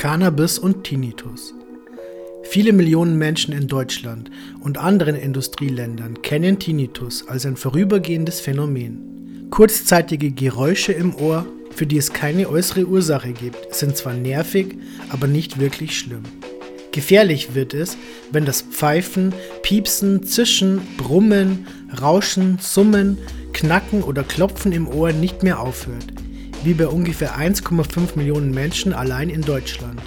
Cannabis und Tinnitus. Viele Millionen Menschen in Deutschland und anderen Industrieländern kennen Tinnitus als ein vorübergehendes Phänomen. Kurzzeitige Geräusche im Ohr, für die es keine äußere Ursache gibt, sind zwar nervig, aber nicht wirklich schlimm. Gefährlich wird es, wenn das Pfeifen, Piepsen, Zischen, Brummen, Rauschen, Summen, Knacken oder Klopfen im Ohr nicht mehr aufhört, wie bei ungefähr 1,5 Millionen Menschen allein in Deutschland.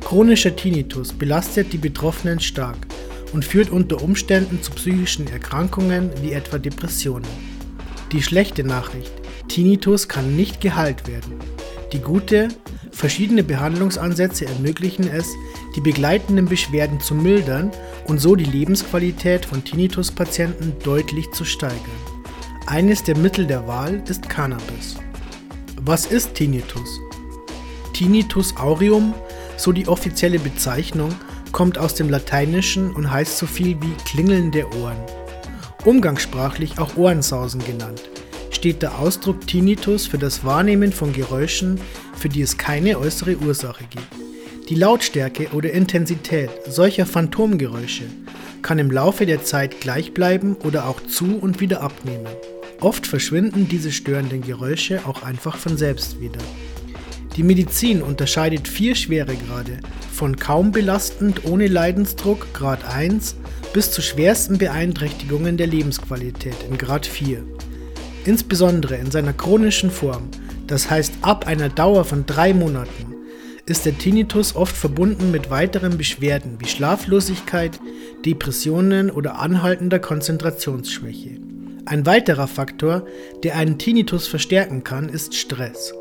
Chronischer Tinnitus belastet die Betroffenen stark und führt unter Umständen zu psychischen Erkrankungen wie etwa Depressionen. Die schlechte Nachricht, Tinnitus kann nicht geheilt werden. Die gute, verschiedene Behandlungsansätze ermöglichen es, die begleitenden Beschwerden zu mildern und so die Lebensqualität von Tinnitus-Patienten deutlich zu steigern. Eines der Mittel der Wahl ist Cannabis. Was ist Tinnitus? Tinnitus aureum, so die offizielle Bezeichnung, kommt aus dem Lateinischen und heißt so viel wie Klingeln der Ohren. Umgangssprachlich auch Ohrensausen genannt, steht der Ausdruck Tinnitus für das Wahrnehmen von Geräuschen, für die es keine äußere Ursache gibt. Die Lautstärke oder Intensität solcher Phantomgeräusche kann im Laufe der Zeit gleich bleiben oder auch zu und wieder abnehmen. Oft verschwinden diese störenden Geräusche auch einfach von selbst wieder. Die Medizin unterscheidet vier Schweregrade, von kaum belastend ohne Leidensdruck Grad 1 bis zu schwersten Beeinträchtigungen der Lebensqualität in Grad 4. Insbesondere in seiner chronischen Form, das heißt ab einer Dauer von drei Monaten, ist der Tinnitus oft verbunden mit weiteren Beschwerden wie Schlaflosigkeit, Depressionen oder anhaltender Konzentrationsschwäche. Ein weiterer Faktor, der einen Tinnitus verstärken kann, ist Stress.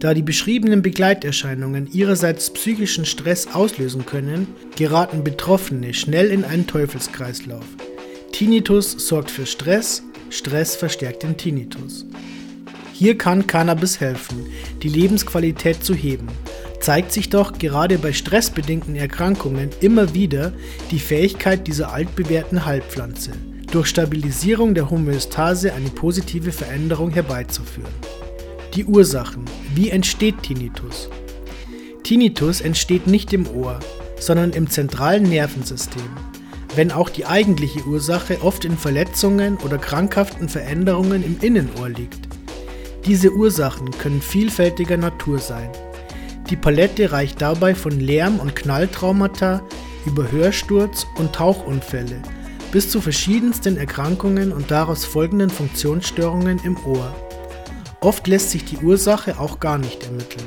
Da die beschriebenen Begleiterscheinungen ihrerseits psychischen Stress auslösen können, geraten Betroffene schnell in einen Teufelskreislauf. Tinnitus sorgt für Stress, Stress verstärkt den Tinnitus. Hier kann Cannabis helfen, die Lebensqualität zu heben. Zeigt sich doch gerade bei stressbedingten Erkrankungen immer wieder die Fähigkeit dieser altbewährten Heilpflanze durch Stabilisierung der Homöostase eine positive Veränderung herbeizuführen. Die Ursachen. Wie entsteht Tinnitus? Tinnitus entsteht nicht im Ohr, sondern im zentralen Nervensystem, wenn auch die eigentliche Ursache oft in Verletzungen oder krankhaften Veränderungen im Innenohr liegt. Diese Ursachen können vielfältiger Natur sein. Die Palette reicht dabei von Lärm- und Knalltraumata über Hörsturz und Tauchunfälle bis zu verschiedensten Erkrankungen und daraus folgenden Funktionsstörungen im Ohr. Oft lässt sich die Ursache auch gar nicht ermitteln.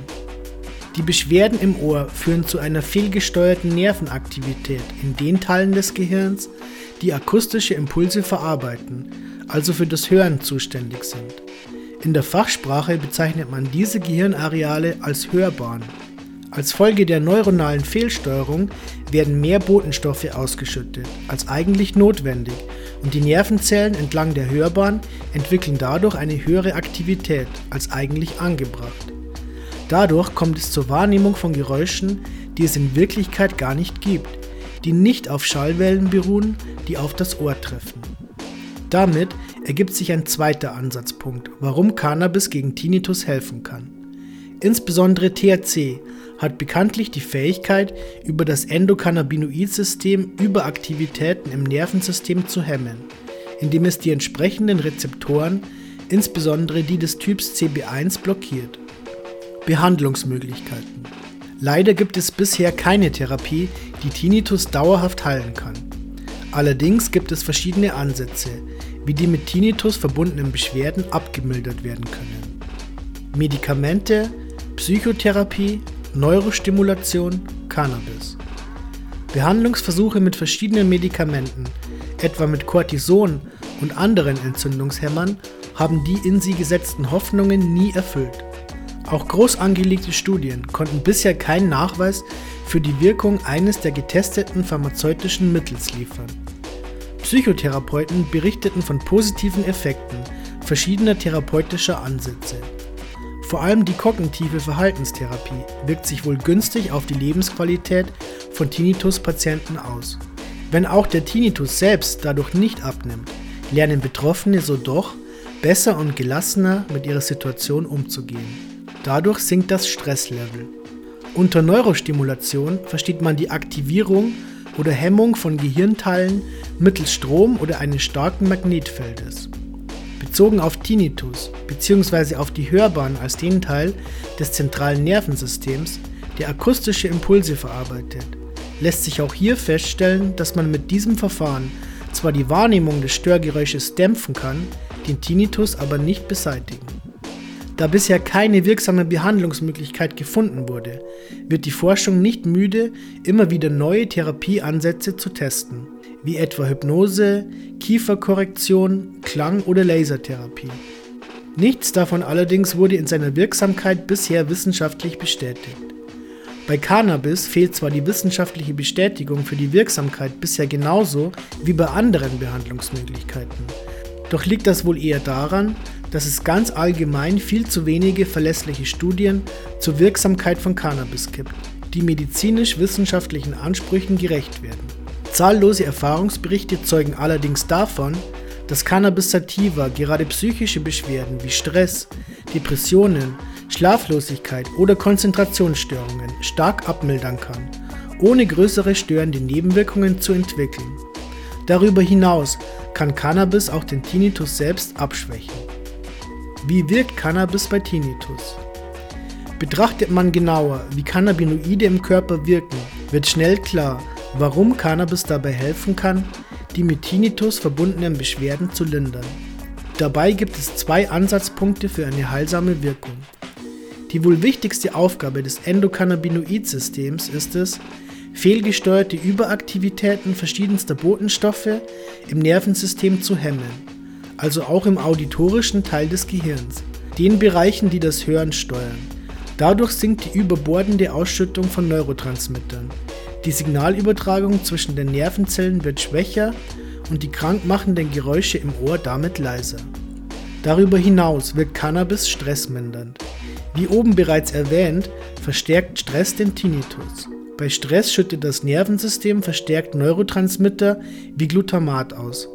Die Beschwerden im Ohr führen zu einer fehlgesteuerten Nervenaktivität in den Teilen des Gehirns, die akustische Impulse verarbeiten, also für das Hören zuständig sind. In der Fachsprache bezeichnet man diese Gehirnareale als Hörbahn. Als Folge der neuronalen Fehlsteuerung werden mehr Botenstoffe ausgeschüttet als eigentlich notwendig und die Nervenzellen entlang der Hörbahn entwickeln dadurch eine höhere Aktivität als eigentlich angebracht. Dadurch kommt es zur Wahrnehmung von Geräuschen, die es in Wirklichkeit gar nicht gibt, die nicht auf Schallwellen beruhen, die auf das Ohr treffen. Damit ergibt sich ein zweiter Ansatzpunkt, warum Cannabis gegen Tinnitus helfen kann. Insbesondere THC hat bekanntlich die Fähigkeit, über das Endokannabinoid-System Überaktivitäten im Nervensystem zu hemmen, indem es die entsprechenden Rezeptoren, insbesondere die des Typs CB1, blockiert. Behandlungsmöglichkeiten. Leider gibt es bisher keine Therapie, die Tinnitus dauerhaft heilen kann. Allerdings gibt es verschiedene Ansätze, wie die mit Tinnitus verbundenen Beschwerden abgemildert werden können. Medikamente, Psychotherapie, Neurostimulation, Cannabis. Behandlungsversuche mit verschiedenen Medikamenten, etwa mit Cortison und anderen Entzündungshemmern, haben die in sie gesetzten Hoffnungen nie erfüllt. Auch groß angelegte Studien konnten bisher keinen Nachweis für die Wirkung eines der getesteten pharmazeutischen Mittels liefern. Psychotherapeuten berichteten von positiven Effekten verschiedener therapeutischer Ansätze. Vor allem die kognitive Verhaltenstherapie wirkt sich wohl günstig auf die Lebensqualität von Tinnitus-Patienten aus. Wenn auch der Tinnitus selbst dadurch nicht abnimmt, lernen Betroffene so doch besser und gelassener mit ihrer Situation umzugehen. Dadurch sinkt das Stresslevel. Unter Neurostimulation versteht man die Aktivierung oder Hemmung von Gehirnteilen mittels Strom oder eines starken Magnetfeldes. Bezogen auf Tinnitus bzw. auf die Hörbahn als den Teil des zentralen Nervensystems, der akustische Impulse verarbeitet, lässt sich auch hier feststellen, dass man mit diesem Verfahren zwar die Wahrnehmung des Störgeräusches dämpfen kann, den Tinnitus aber nicht beseitigen. Da bisher keine wirksame Behandlungsmöglichkeit gefunden wurde, wird die Forschung nicht müde, immer wieder neue Therapieansätze zu testen, wie etwa Hypnose, Kieferkorrektion, Klang- oder Lasertherapie. Nichts davon allerdings wurde in seiner Wirksamkeit bisher wissenschaftlich bestätigt. Bei Cannabis fehlt zwar die wissenschaftliche Bestätigung für die Wirksamkeit bisher genauso wie bei anderen Behandlungsmöglichkeiten, doch liegt das wohl eher daran, dass es ganz allgemein viel zu wenige verlässliche Studien zur Wirksamkeit von Cannabis gibt, die medizinisch-wissenschaftlichen Ansprüchen gerecht werden. Zahllose Erfahrungsberichte zeugen allerdings davon, dass Cannabis sativa gerade psychische Beschwerden wie Stress, Depressionen, Schlaflosigkeit oder Konzentrationsstörungen stark abmildern kann, ohne größere störende Nebenwirkungen zu entwickeln. Darüber hinaus kann Cannabis auch den Tinnitus selbst abschwächen. Wie wirkt Cannabis bei Tinnitus? Betrachtet man genauer, wie Cannabinoide im Körper wirken, wird schnell klar, warum Cannabis dabei helfen kann, die mit Tinnitus verbundenen Beschwerden zu lindern. Dabei gibt es zwei Ansatzpunkte für eine heilsame Wirkung. Die wohl wichtigste Aufgabe des Endokannabinoid-Systems ist es, fehlgesteuerte Überaktivitäten verschiedenster Botenstoffe im Nervensystem zu hemmen also auch im auditorischen Teil des Gehirns, den Bereichen, die das Hören steuern. Dadurch sinkt die überbordende Ausschüttung von Neurotransmittern. Die Signalübertragung zwischen den Nervenzellen wird schwächer und die krankmachenden Geräusche im Ohr damit leiser. Darüber hinaus wirkt Cannabis stressmindernd. Wie oben bereits erwähnt, verstärkt Stress den Tinnitus. Bei Stress schüttet das Nervensystem verstärkt Neurotransmitter wie Glutamat aus,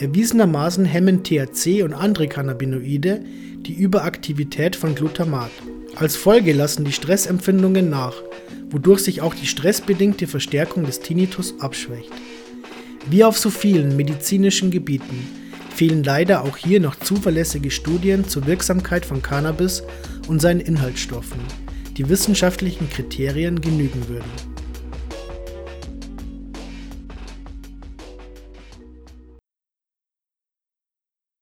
Erwiesenermaßen hemmen THC und andere Cannabinoide die Überaktivität von Glutamat. Als Folge lassen die Stressempfindungen nach, wodurch sich auch die stressbedingte Verstärkung des Tinnitus abschwächt. Wie auf so vielen medizinischen Gebieten fehlen leider auch hier noch zuverlässige Studien zur Wirksamkeit von Cannabis und seinen Inhaltsstoffen, die wissenschaftlichen Kriterien genügen würden.